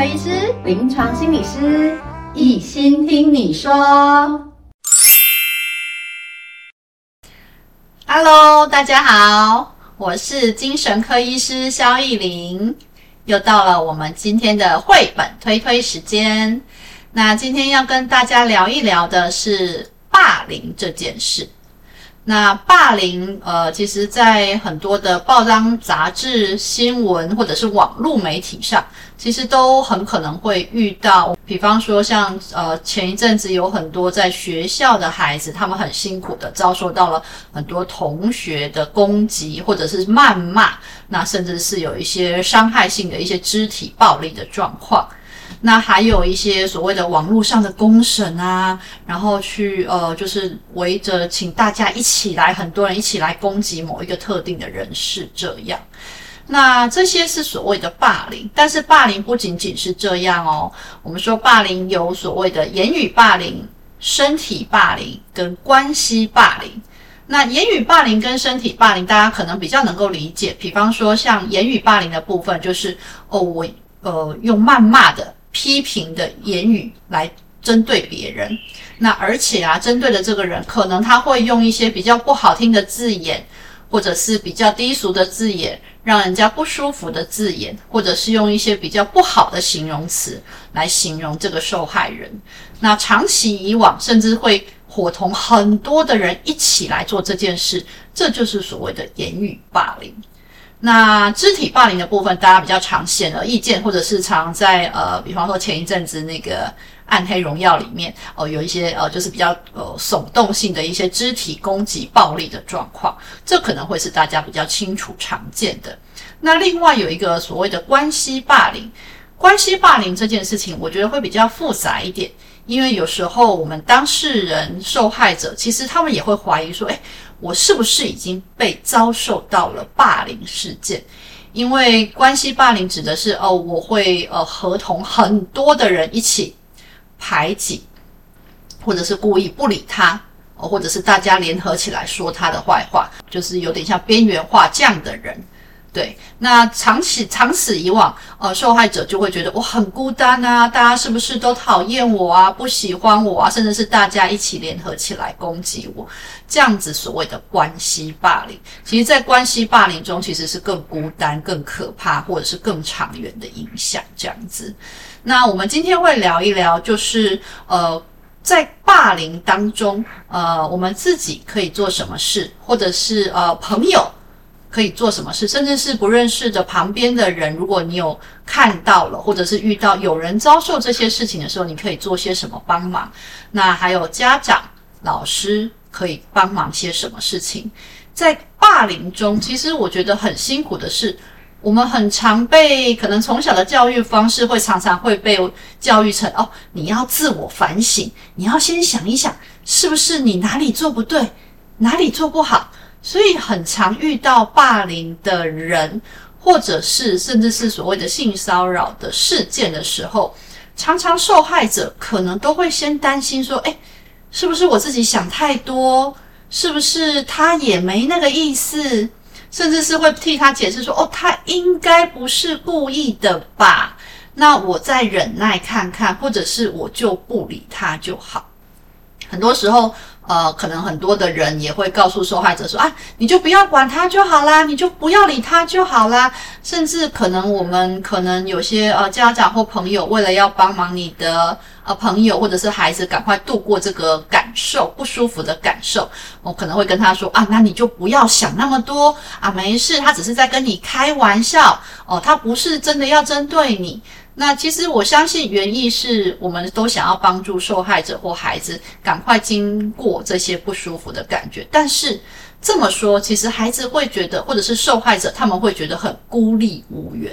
科医师、临床心理师，一心听你说。Hello，大家好，我是精神科医师萧亦伶，又到了我们今天的绘本推推时间。那今天要跟大家聊一聊的是霸凌这件事。那霸凌，呃，其实，在很多的报章、杂志、新闻或者是网络媒体上，其实都很可能会遇到。比方说，像呃，前一阵子有很多在学校的孩子，他们很辛苦的遭受到了很多同学的攻击或者是谩骂，那甚至是有一些伤害性的一些肢体暴力的状况。那还有一些所谓的网络上的公审啊，然后去呃，就是围着请大家一起来，很多人一起来攻击某一个特定的人士，这样。那这些是所谓的霸凌，但是霸凌不仅仅是这样哦。我们说霸凌有所谓的言语霸凌、身体霸凌跟关系霸凌。那言语霸凌跟身体霸凌，大家可能比较能够理解。比方说，像言语霸凌的部分，就是哦，我呃用谩骂的。批评的言语来针对别人，那而且啊，针对的这个人可能他会用一些比较不好听的字眼，或者是比较低俗的字眼，让人家不舒服的字眼，或者是用一些比较不好的形容词来形容这个受害人。那长期以往，甚至会伙同很多的人一起来做这件事，这就是所谓的言语霸凌。那肢体霸凌的部分，大家比较常显而易见，或者是常在呃，比方说前一阵子那个《暗黑荣耀》里面，哦、有一些呃，就是比较呃耸动性的一些肢体攻击、暴力的状况，这可能会是大家比较清楚常见的。那另外有一个所谓的关系霸凌，关系霸凌这件事情，我觉得会比较复杂一点，因为有时候我们当事人、受害者，其实他们也会怀疑说，诶我是不是已经被遭受到了霸凌事件？因为关系霸凌指的是哦，我会呃合同很多的人一起排挤，或者是故意不理他，哦，或者是大家联合起来说他的坏话，就是有点像边缘化这样的人。对，那长此长此以往，呃，受害者就会觉得我很孤单啊，大家是不是都讨厌我啊，不喜欢我啊，甚至是大家一起联合起来攻击我，这样子所谓的关系霸凌，其实在关系霸凌中其实是更孤单、更可怕，或者是更长远的影响这样子。那我们今天会聊一聊，就是呃，在霸凌当中，呃，我们自己可以做什么事，或者是呃，朋友。可以做什么事，甚至是不认识的旁边的人，如果你有看到了，或者是遇到有人遭受这些事情的时候，你可以做些什么帮忙？那还有家长、老师可以帮忙些什么事情？在霸凌中，其实我觉得很辛苦的是，我们很常被可能从小的教育方式会常常会被教育成哦，你要自我反省，你要先想一想，是不是你哪里做不对，哪里做不好。所以很常遇到霸凌的人，或者是甚至是所谓的性骚扰的事件的时候，常常受害者可能都会先担心说：“诶，是不是我自己想太多？是不是他也没那个意思？”甚至是会替他解释说：“哦，他应该不是故意的吧？那我再忍耐看看，或者是我就不理他就好。”很多时候。呃，可能很多的人也会告诉受害者说：“啊，你就不要管他就好啦，你就不要理他就好啦。”甚至可能我们可能有些呃家长或朋友，为了要帮忙你的呃朋友或者是孩子赶快度过这个感受不舒服的感受，我可能会跟他说：“啊，那你就不要想那么多啊，没事，他只是在跟你开玩笑哦，他不是真的要针对你。”那其实我相信原意是我们都想要帮助受害者或孩子赶快经过这些不舒服的感觉，但是这么说，其实孩子会觉得，或者是受害者他们会觉得很孤立无援，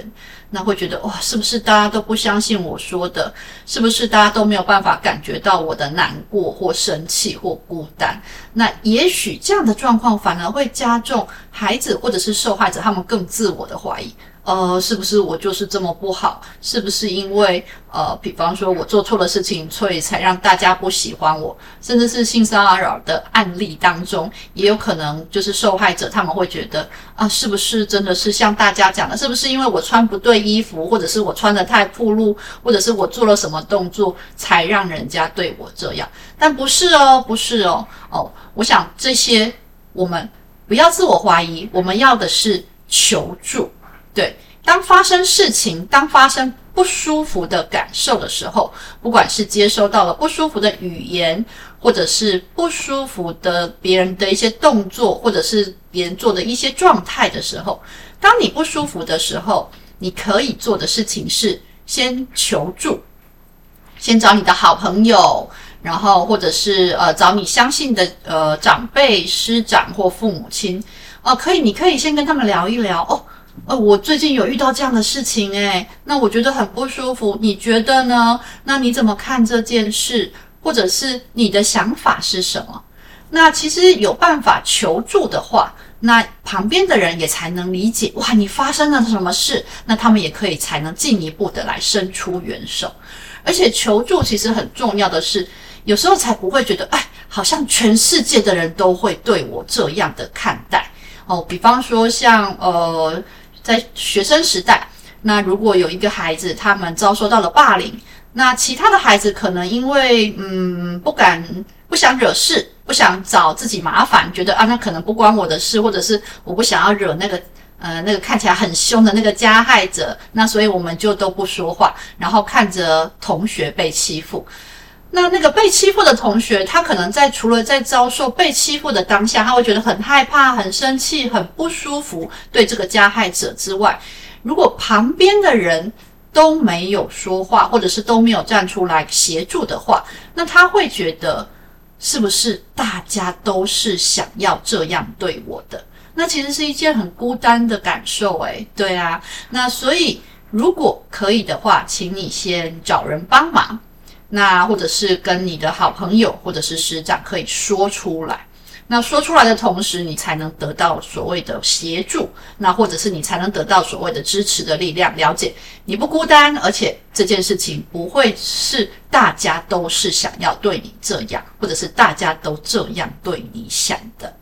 那会觉得哇，是不是大家都不相信我说的？是不是大家都没有办法感觉到我的难过或生气或孤单？那也许这样的状况反而会加重孩子或者是受害者他们更自我的怀疑。呃，是不是我就是这么不好？是不是因为呃，比方说我做错了事情，所以才让大家不喜欢我？甚至是性骚扰的案例当中，也有可能就是受害者他们会觉得啊，是不是真的是像大家讲的？是不是因为我穿不对衣服，或者是我穿得太暴露，或者是我做了什么动作，才让人家对我这样？但不是哦，不是哦，哦，我想这些我们不要自我怀疑，我们要的是求助。对，当发生事情，当发生不舒服的感受的时候，不管是接收到了不舒服的语言，或者是不舒服的别人的一些动作，或者是别人做的一些状态的时候，当你不舒服的时候，你可以做的事情是先求助，先找你的好朋友，然后或者是呃找你相信的呃长辈、师长或父母亲，哦、呃，可以，你可以先跟他们聊一聊哦。呃，我最近有遇到这样的事情，诶，那我觉得很不舒服，你觉得呢？那你怎么看这件事？或者是你的想法是什么？那其实有办法求助的话，那旁边的人也才能理解，哇，你发生了什么事？那他们也可以才能进一步的来伸出援手。而且求助其实很重要的是，有时候才不会觉得，哎，好像全世界的人都会对我这样的看待哦。比方说像呃。在学生时代，那如果有一个孩子，他们遭受到了霸凌，那其他的孩子可能因为嗯不敢、不想惹事，不想找自己麻烦，觉得啊那可能不关我的事，或者是我不想要惹那个呃那个看起来很凶的那个加害者，那所以我们就都不说话，然后看着同学被欺负。那那个被欺负的同学，他可能在除了在遭受被欺负的当下，他会觉得很害怕、很生气、很不舒服，对这个加害者之外，如果旁边的人都没有说话，或者是都没有站出来协助的话，那他会觉得是不是大家都是想要这样对我的？那其实是一件很孤单的感受，诶，对啊。那所以如果可以的话，请你先找人帮忙。那或者是跟你的好朋友或者是师长可以说出来，那说出来的同时，你才能得到所谓的协助，那或者是你才能得到所谓的支持的力量，了解你不孤单，而且这件事情不会是大家都是想要对你这样，或者是大家都这样对你想的。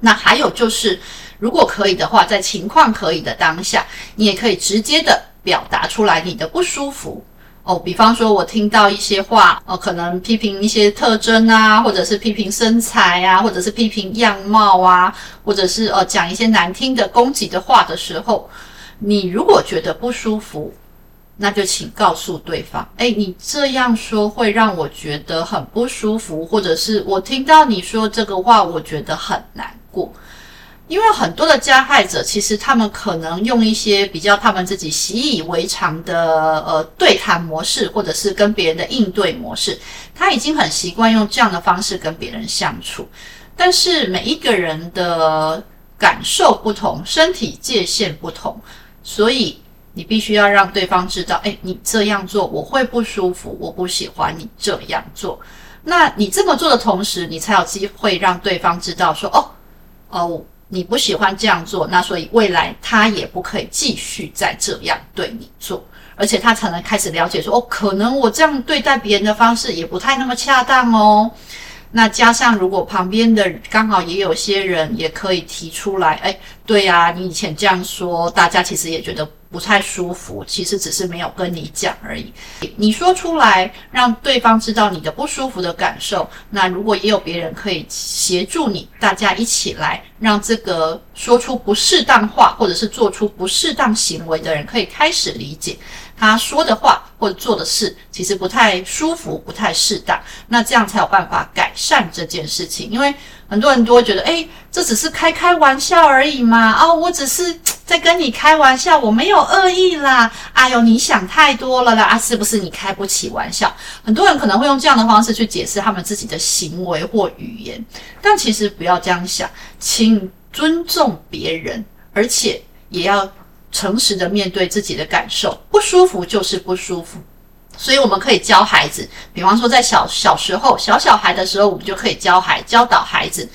那还有就是，如果可以的话，在情况可以的当下，你也可以直接的表达出来你的不舒服。哦，比方说，我听到一些话，哦，可能批评一些特征啊，或者是批评身材啊，或者是批评样貌啊，或者是呃讲一些难听的攻击的话的时候，你如果觉得不舒服，那就请告诉对方，诶，你这样说会让我觉得很不舒服，或者是我听到你说这个话，我觉得很难过。因为很多的加害者，其实他们可能用一些比较他们自己习以为常的呃对谈模式，或者是跟别人的应对模式，他已经很习惯用这样的方式跟别人相处。但是每一个人的感受不同，身体界限不同，所以你必须要让对方知道，诶，你这样做我会不舒服，我不喜欢你这样做。那你这么做的同时，你才有机会让对方知道说，哦，哦。你不喜欢这样做，那所以未来他也不可以继续再这样对你做，而且他才能开始了解说，哦，可能我这样对待别人的方式也不太那么恰当哦。那加上如果旁边的刚好也有些人也可以提出来，哎，对呀，你以前这样说，大家其实也觉得。不太舒服，其实只是没有跟你讲而已。你说出来，让对方知道你的不舒服的感受。那如果也有别人可以协助你，大家一起来，让这个说出不适当话或者是做出不适当行为的人可以开始理解。他说的话或者做的事其实不太舒服，不太适当，那这样才有办法改善这件事情。因为很多人都会觉得，诶，这只是开开玩笑而已嘛，哦，我只是在跟你开玩笑，我没有恶意啦。哎呦，你想太多了啦，啊，是不是你开不起玩笑？很多人可能会用这样的方式去解释他们自己的行为或语言，但其实不要这样想，请尊重别人，而且也要。诚实的面对自己的感受，不舒服就是不舒服，所以我们可以教孩子，比方说在小小时候，小小孩的时候，我们就可以教孩教导孩子，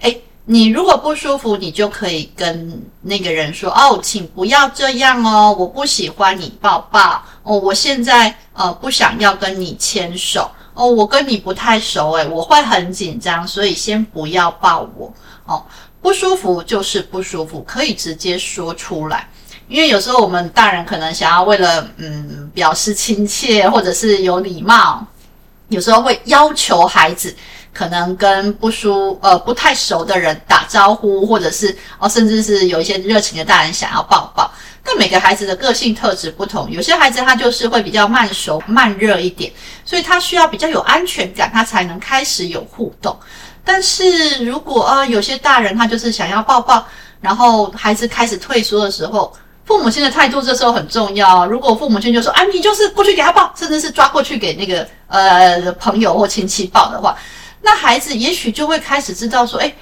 诶，你如果不舒服，你就可以跟那个人说：“哦，请不要这样哦，我不喜欢你抱抱哦，我现在呃不想要跟你牵手哦，我跟你不太熟诶，我会很紧张，所以先不要抱我哦。不舒服就是不舒服，可以直接说出来。”因为有时候我们大人可能想要为了嗯表示亲切或者是有礼貌，有时候会要求孩子可能跟不熟呃不太熟的人打招呼，或者是哦甚至是有一些热情的大人想要抱抱。但每个孩子的个性特质不同，有些孩子他就是会比较慢熟慢热一点，所以他需要比较有安全感，他才能开始有互动。但是如果呃有些大人他就是想要抱抱，然后孩子开始退缩的时候。父母亲的态度这时候很重要。如果父母亲就说：“啊，你就是过去给他抱，甚至是抓过去给那个呃朋友或亲戚抱的话，那孩子也许就会开始知道说：诶，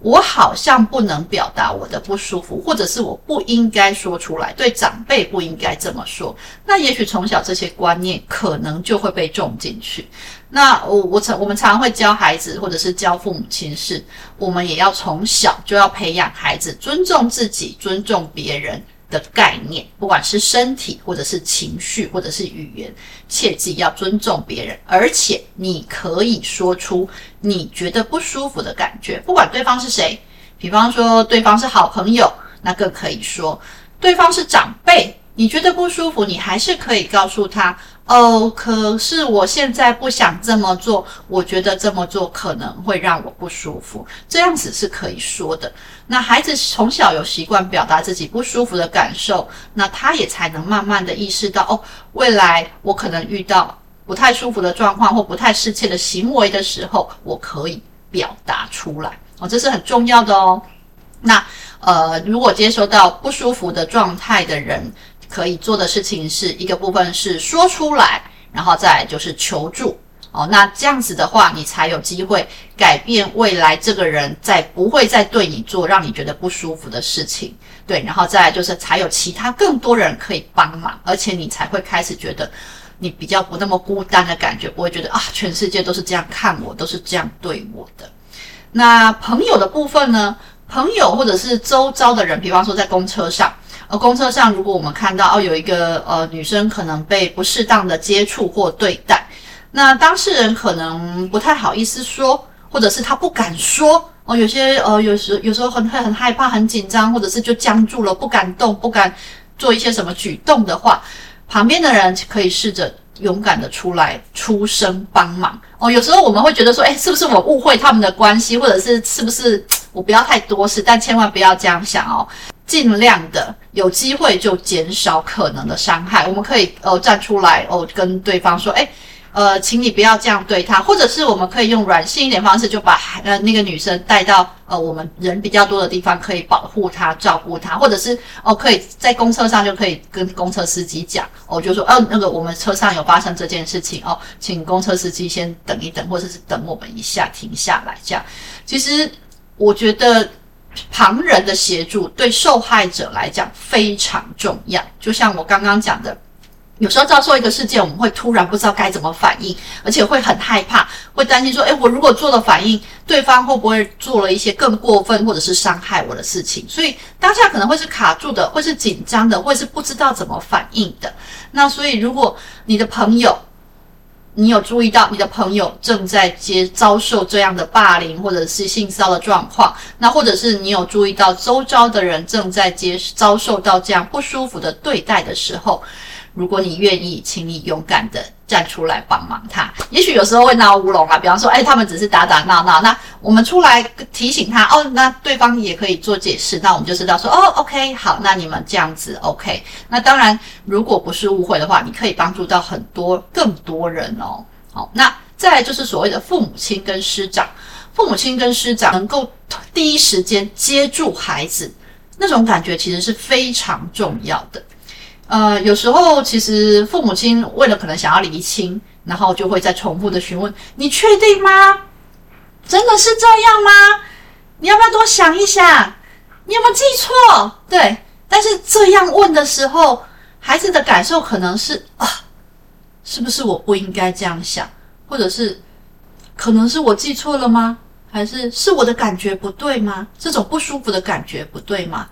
我好像不能表达我的不舒服，或者是我不应该说出来，对长辈不应该这么说。那也许从小这些观念可能就会被种进去。那我我常我们常常会教孩子，或者是教父母亲是，我们也要从小就要培养孩子尊重自己，尊重别人。的概念，不管是身体，或者是情绪，或者是语言，切记要尊重别人，而且你可以说出你觉得不舒服的感觉，不管对方是谁。比方说，对方是好朋友，那更可以说；对方是长辈，你觉得不舒服，你还是可以告诉他。哦，可是我现在不想这么做，我觉得这么做可能会让我不舒服，这样子是可以说的。那孩子从小有习惯表达自己不舒服的感受，那他也才能慢慢的意识到，哦，未来我可能遇到不太舒服的状况或不太适切的行为的时候，我可以表达出来，哦，这是很重要的哦。那呃，如果接收到不舒服的状态的人，可以做的事情是一个部分是说出来，然后再就是求助哦。那这样子的话，你才有机会改变未来这个人再不会再对你做让你觉得不舒服的事情。对，然后再就是才有其他更多人可以帮忙，而且你才会开始觉得你比较不那么孤单的感觉，不会觉得啊，全世界都是这样看我，都是这样对我的。那朋友的部分呢？朋友或者是周遭的人，比方说在公车上。而公车上，如果我们看到哦，有一个呃女生可能被不适当的接触或对待，那当事人可能不太好意思说，或者是他不敢说哦。有些呃，有时有时候很很害怕、很紧张，或者是就僵住了，不敢动，不敢做一些什么举动的话，旁边的人可以试着勇敢的出来出声帮忙哦。有时候我们会觉得说，诶，是不是我误会他们的关系，或者是是不是我不要太多事？但千万不要这样想哦。尽量的有机会就减少可能的伤害。我们可以呃站出来哦，跟对方说，诶，呃，请你不要这样对他，或者是我们可以用软性一点方式，就把呃那个女生带到呃我们人比较多的地方，可以保护她、照顾她，或者是哦可以在公车上就可以跟公车司机讲哦，就说哦那个我们车上有发生这件事情哦，请公车司机先等一等，或者是等我们一下停下来这样。其实我觉得。旁人的协助对受害者来讲非常重要，就像我刚刚讲的，有时候遭受一个事件，我们会突然不知道该怎么反应，而且会很害怕，会担心说：“诶，我如果做了反应，对方会不会做了一些更过分或者是伤害我的事情？”所以当下可能会是卡住的，会是紧张的，会是不知道怎么反应的。那所以，如果你的朋友，你有注意到你的朋友正在接遭受这样的霸凌或者是性骚的状况，那或者是你有注意到周遭的人正在接遭受到这样不舒服的对待的时候，如果你愿意，请你勇敢的站出来帮忙他。也许有时候会闹乌龙啊，比方说，哎，他们只是打打闹闹，那我们出来提醒他，哦，那对方也可以做解释，那我们就知道说，哦，OK，好，那你们这样子，OK。那当然，如果不是误会的话，你可以帮助到很多更多人哦。好，那再就是所谓的父母亲跟师长，父母亲跟师长能够第一时间接住孩子，那种感觉其实是非常重要的。呃，有时候其实父母亲为了可能想要厘清，然后就会再重复的询问：“你确定吗？真的是这样吗？你要不要多想一想？你有没有记错？”对，但是这样问的时候，孩子的感受可能是啊，是不是我不应该这样想，或者是可能是我记错了吗？还是是我的感觉不对吗？这种不舒服的感觉不对吗？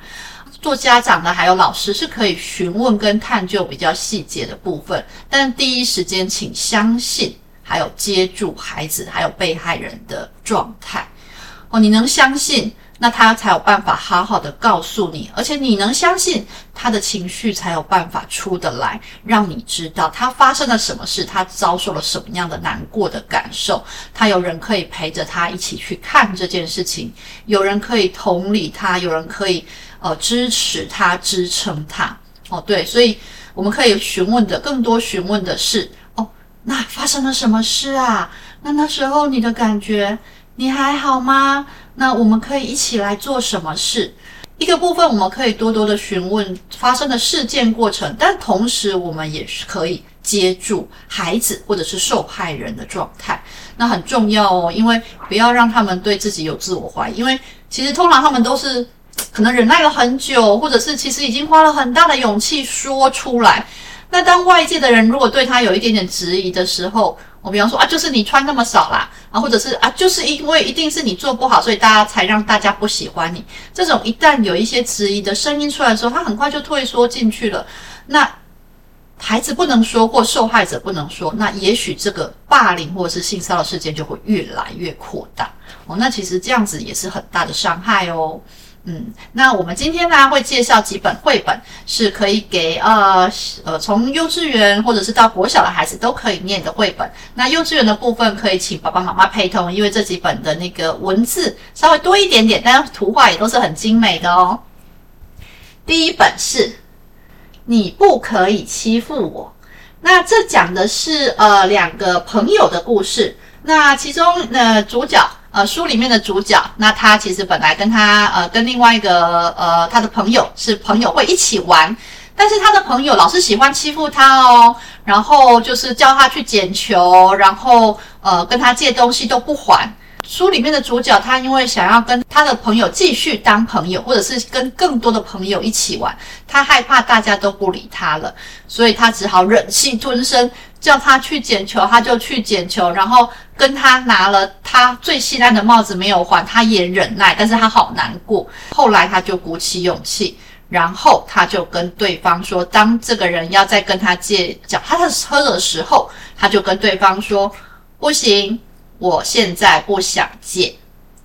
做家长的还有老师是可以询问跟探究比较细节的部分，但第一时间请相信，还有接住孩子还有被害人的状态。哦，你能相信，那他才有办法好好的告诉你，而且你能相信他的情绪才有办法出得来，让你知道他发生了什么事，他遭受了什么样的难过的感受，他有人可以陪着他一起去看这件事情，有人可以同理他，有人可以呃支持他、支撑他。哦，对，所以我们可以询问的更多，询问的是哦，那发生了什么事啊？那那时候你的感觉，你还好吗？那我们可以一起来做什么事？一个部分我们可以多多的询问发生的事件过程，但同时我们也是可以接住孩子或者是受害人的状态，那很重要哦，因为不要让他们对自己有自我怀疑，因为其实通常他们都是 可能忍耐了很久，或者是其实已经花了很大的勇气说出来。那当外界的人如果对他有一点点质疑的时候，我比方说啊，就是你穿那么少啦，啊，或者是啊，就是因为一定是你做不好，所以大家才让大家不喜欢你。这种一旦有一些质疑的声音出来的时候，他很快就退缩进去了。那孩子不能说，或受害者不能说，那也许这个霸凌或者是性骚扰事件就会越来越扩大哦。那其实这样子也是很大的伤害哦。嗯，那我们今天呢会介绍几本绘本，是可以给呃呃从幼稚园或者是到国小的孩子都可以念的绘本。那幼稚园的部分可以请爸爸妈妈陪同，因为这几本的那个文字稍微多一点点，但图画也都是很精美的哦。第一本是你不可以欺负我，那这讲的是呃两个朋友的故事，那其中呃主角。呃，书里面的主角，那他其实本来跟他呃跟另外一个呃他的朋友是朋友会一起玩，但是他的朋友老是喜欢欺负他哦，然后就是叫他去捡球，然后呃跟他借东西都不还。书里面的主角他因为想要跟他的朋友继续当朋友，或者是跟更多的朋友一起玩，他害怕大家都不理他了，所以他只好忍气吞声。叫他去捡球，他就去捡球，然后跟他拿了他最心爱的帽子没有还，他也忍耐，但是他好难过。后来他就鼓起勇气，然后他就跟对方说，当这个人要再跟他借脚踏车的时候，他就跟对方说，不行，我现在不想借。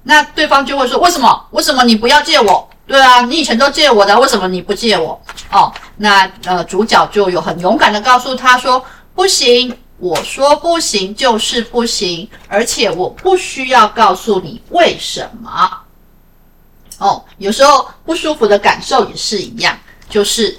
那对方就会说，为什么？为什么你不要借我？对啊，你以前都借我的，为什么你不借我？哦，那呃，主角就有很勇敢的告诉他说。不行，我说不行就是不行，而且我不需要告诉你为什么。哦，有时候不舒服的感受也是一样，就是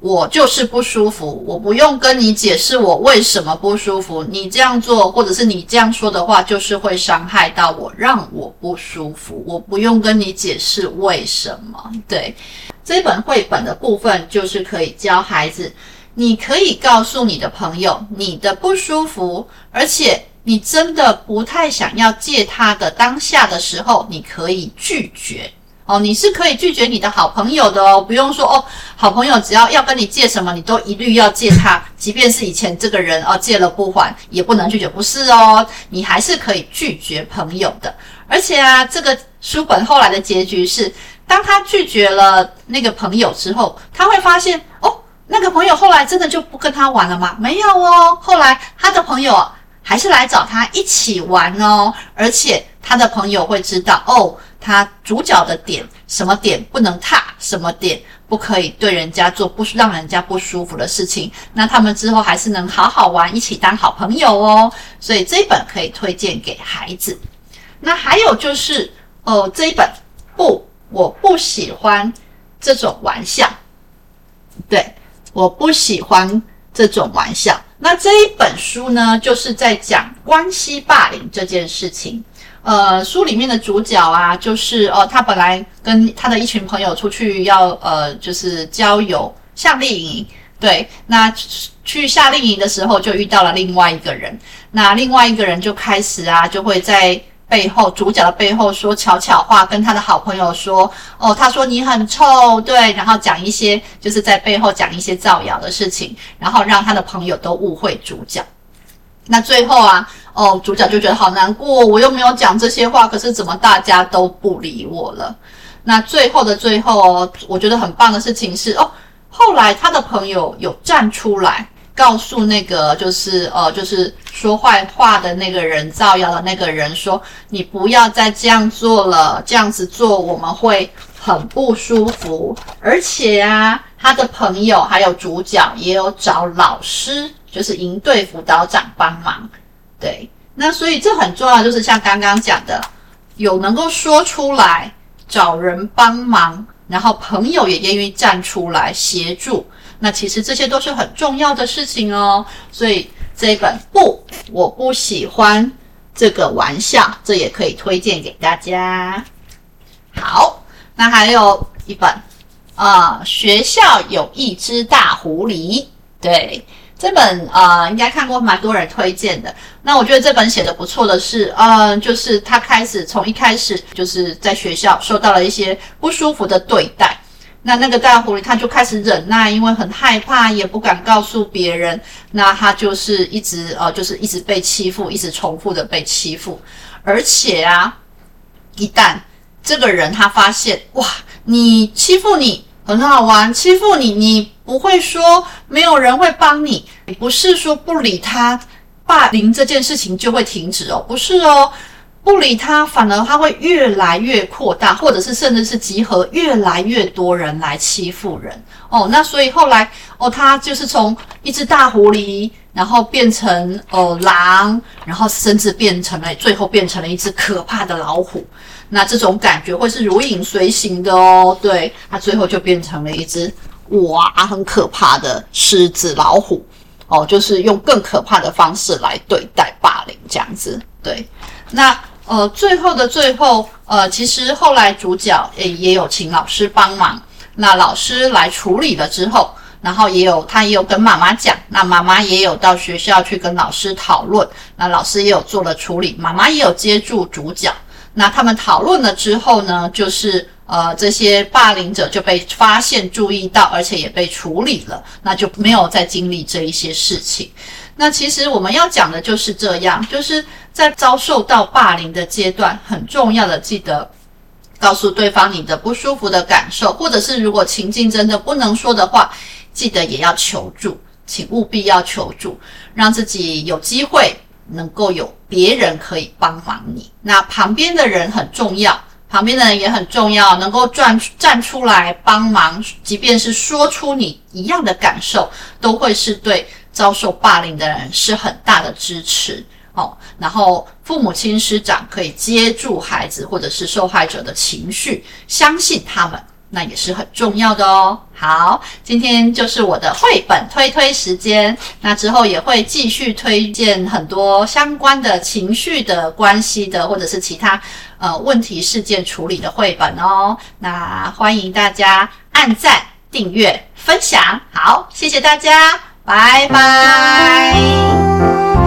我就是不舒服，我不用跟你解释我为什么不舒服，你这样做或者是你这样说的话，就是会伤害到我，让我不舒服，我不用跟你解释为什么。对，这本绘本的部分就是可以教孩子。你可以告诉你的朋友你的不舒服，而且你真的不太想要借他的当下的时候，你可以拒绝哦。你是可以拒绝你的好朋友的哦，不用说哦，好朋友只要要跟你借什么，你都一律要借他，即便是以前这个人哦借了不还，也不能拒绝，不是哦，你还是可以拒绝朋友的。而且啊，这个书本后来的结局是，当他拒绝了那个朋友之后，他会发现哦。那个朋友后来真的就不跟他玩了吗？没有哦，后来他的朋友还是来找他一起玩哦，而且他的朋友会知道哦，他主角的点，什么点不能踏，什么点不可以对人家做不让人家不舒服的事情，那他们之后还是能好好玩，一起当好朋友哦。所以这一本可以推荐给孩子。那还有就是哦，这一本不，我不喜欢这种玩笑，对。我不喜欢这种玩笑。那这一本书呢，就是在讲关系霸凌这件事情。呃，书里面的主角啊，就是哦，他本来跟他的一群朋友出去要呃，就是郊游夏令营。对，那去夏令营的时候就遇到了另外一个人。那另外一个人就开始啊，就会在。背后主角的背后说悄悄话，跟他的好朋友说：“哦，他说你很臭，对。”然后讲一些就是在背后讲一些造谣的事情，然后让他的朋友都误会主角。那最后啊，哦，主角就觉得好难过，我又没有讲这些话，可是怎么大家都不理我了？那最后的最后，我觉得很棒的事情是，哦，后来他的朋友有站出来。告诉那个就是呃，就是说坏话的那个人，造谣的那个人说：“你不要再这样做了，这样子做我们会很不舒服。”而且啊，他的朋友还有主角也有找老师，就是营队辅导长帮忙。对，那所以这很重要，就是像刚刚讲的，有能够说出来找人帮忙，然后朋友也愿意站出来协助。那其实这些都是很重要的事情哦，所以这一本不，我不喜欢这个玩笑，这也可以推荐给大家。好，那还有一本啊，呃，学校有一只大狐狸，对，这本啊，应该看过蛮多人推荐的。那我觉得这本写的不错的是，嗯，就是他开始从一开始就是在学校受到了一些不舒服的对待。那那个大狐狸，他就开始忍耐，因为很害怕，也不敢告诉别人。那他就是一直呃，就是一直被欺负，一直重复的被欺负。而且啊，一旦这个人他发现，哇，你欺负你很好玩，欺负你，你不会说没有人会帮你，不是说不理他，霸凌这件事情就会停止哦，不是哦。不理他，反而他会越来越扩大，或者是甚至是集合越来越多人来欺负人哦。那所以后来哦，他就是从一只大狐狸，然后变成哦狼，然后甚至变成了最后变成了一只可怕的老虎。那这种感觉会是如影随形的哦。对，他最后就变成了一只哇，很可怕的狮子老虎哦，就是用更可怕的方式来对待霸凌这样子。对，那。呃，最后的最后，呃，其实后来主角也也有请老师帮忙，那老师来处理了之后，然后也有他也有跟妈妈讲，那妈妈也有到学校去跟老师讨论，那老师也有做了处理，妈妈也有接住主角，那他们讨论了之后呢，就是呃这些霸凌者就被发现、注意到，而且也被处理了，那就没有再经历这一些事情。那其实我们要讲的就是这样，就是在遭受到霸凌的阶段，很重要的记得告诉对方你的不舒服的感受，或者是如果情境真的不能说的话，记得也要求助，请务必要求助，让自己有机会能够有别人可以帮忙你。那旁边的人很重要，旁边的人也很重要，能够站站出来帮忙，即便是说出你一样的感受，都会是对。遭受霸凌的人是很大的支持哦，然后父母亲师长可以接住孩子或者是受害者的情绪，相信他们，那也是很重要的哦。好，今天就是我的绘本推推时间，那之后也会继续推荐很多相关的情绪的关系的，或者是其他呃问题事件处理的绘本哦。那欢迎大家按赞、订阅、分享，好，谢谢大家。拜拜。